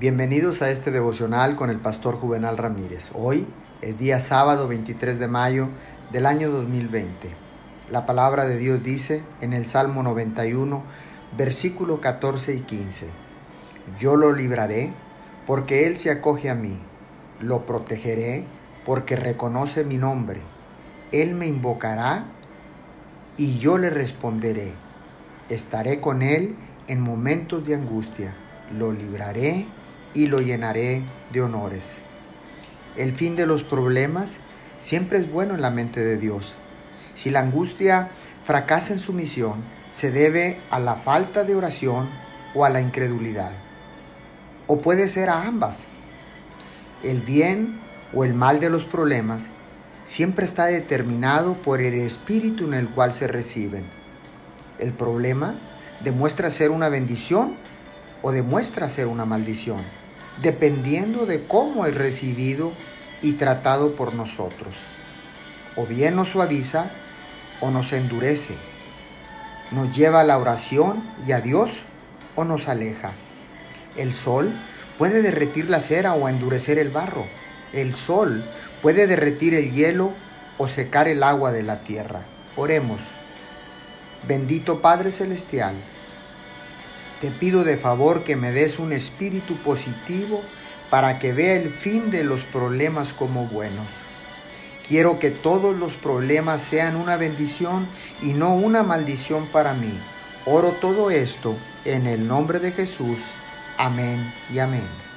Bienvenidos a este devocional con el pastor Juvenal Ramírez. Hoy es día sábado 23 de mayo del año 2020. La palabra de Dios dice en el Salmo 91, versículo 14 y 15. Yo lo libraré porque Él se acoge a mí. Lo protegeré porque reconoce mi nombre. Él me invocará y yo le responderé. Estaré con Él en momentos de angustia. Lo libraré y lo llenaré de honores. El fin de los problemas siempre es bueno en la mente de Dios. Si la angustia fracasa en su misión, se debe a la falta de oración o a la incredulidad. O puede ser a ambas. El bien o el mal de los problemas siempre está determinado por el espíritu en el cual se reciben. El problema demuestra ser una bendición o demuestra ser una maldición dependiendo de cómo es recibido y tratado por nosotros. O bien nos suaviza o nos endurece. Nos lleva a la oración y a Dios o nos aleja. El sol puede derretir la cera o endurecer el barro. El sol puede derretir el hielo o secar el agua de la tierra. Oremos. Bendito Padre Celestial, te pido de favor que me des un espíritu positivo para que vea el fin de los problemas como buenos. Quiero que todos los problemas sean una bendición y no una maldición para mí. Oro todo esto en el nombre de Jesús. Amén y amén.